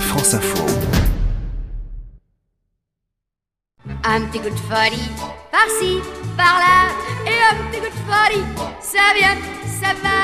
France Info. Un petit coup de folie, par-ci, par-là, et un petit coup de folie, ça vient, ça va.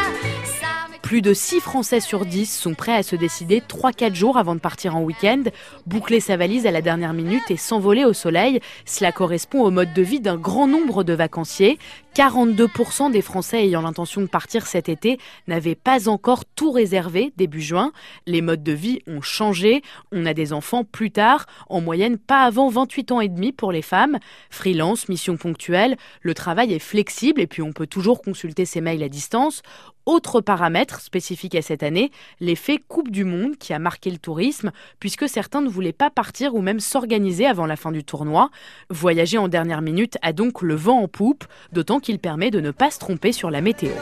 Plus de 6 Français sur 10 sont prêts à se décider 3-4 jours avant de partir en week-end, boucler sa valise à la dernière minute et s'envoler au soleil. Cela correspond au mode de vie d'un grand nombre de vacanciers. 42% des Français ayant l'intention de partir cet été n'avaient pas encore tout réservé début juin. Les modes de vie ont changé. On a des enfants plus tard, en moyenne pas avant 28 ans et demi pour les femmes. Freelance, mission ponctuelle, le travail est flexible et puis on peut toujours consulter ses mails à distance. Autre paramètre spécifique à cette année, l'effet Coupe du Monde qui a marqué le tourisme, puisque certains ne voulaient pas partir ou même s'organiser avant la fin du tournoi. Voyager en dernière minute a donc le vent en poupe, d'autant qu'il permet de ne pas se tromper sur la météo.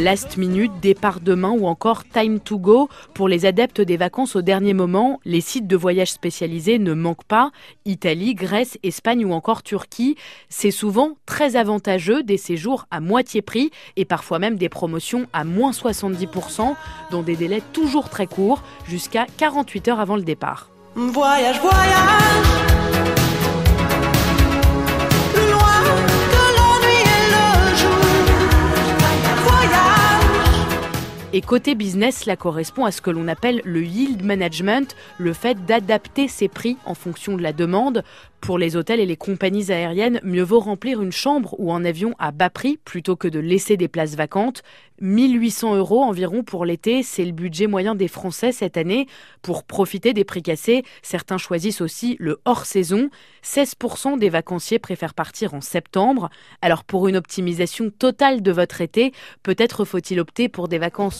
Last Minute, Départ demain ou encore Time to Go. Pour les adeptes des vacances au dernier moment, les sites de voyage spécialisés ne manquent pas. Italie, Grèce, Espagne ou encore Turquie. C'est souvent très avantageux, des séjours à moitié prix et parfois même des promotions à moins 70% dans des délais toujours très courts, jusqu'à 48 heures avant le départ. Voyage, voyage Et côté business, cela correspond à ce que l'on appelle le yield management, le fait d'adapter ses prix en fonction de la demande. Pour les hôtels et les compagnies aériennes, mieux vaut remplir une chambre ou un avion à bas prix plutôt que de laisser des places vacantes. 1800 euros environ pour l'été, c'est le budget moyen des Français cette année. Pour profiter des prix cassés, certains choisissent aussi le hors-saison. 16% des vacanciers préfèrent partir en septembre. Alors pour une optimisation totale de votre été, peut-être faut-il opter pour des vacances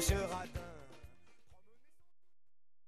sera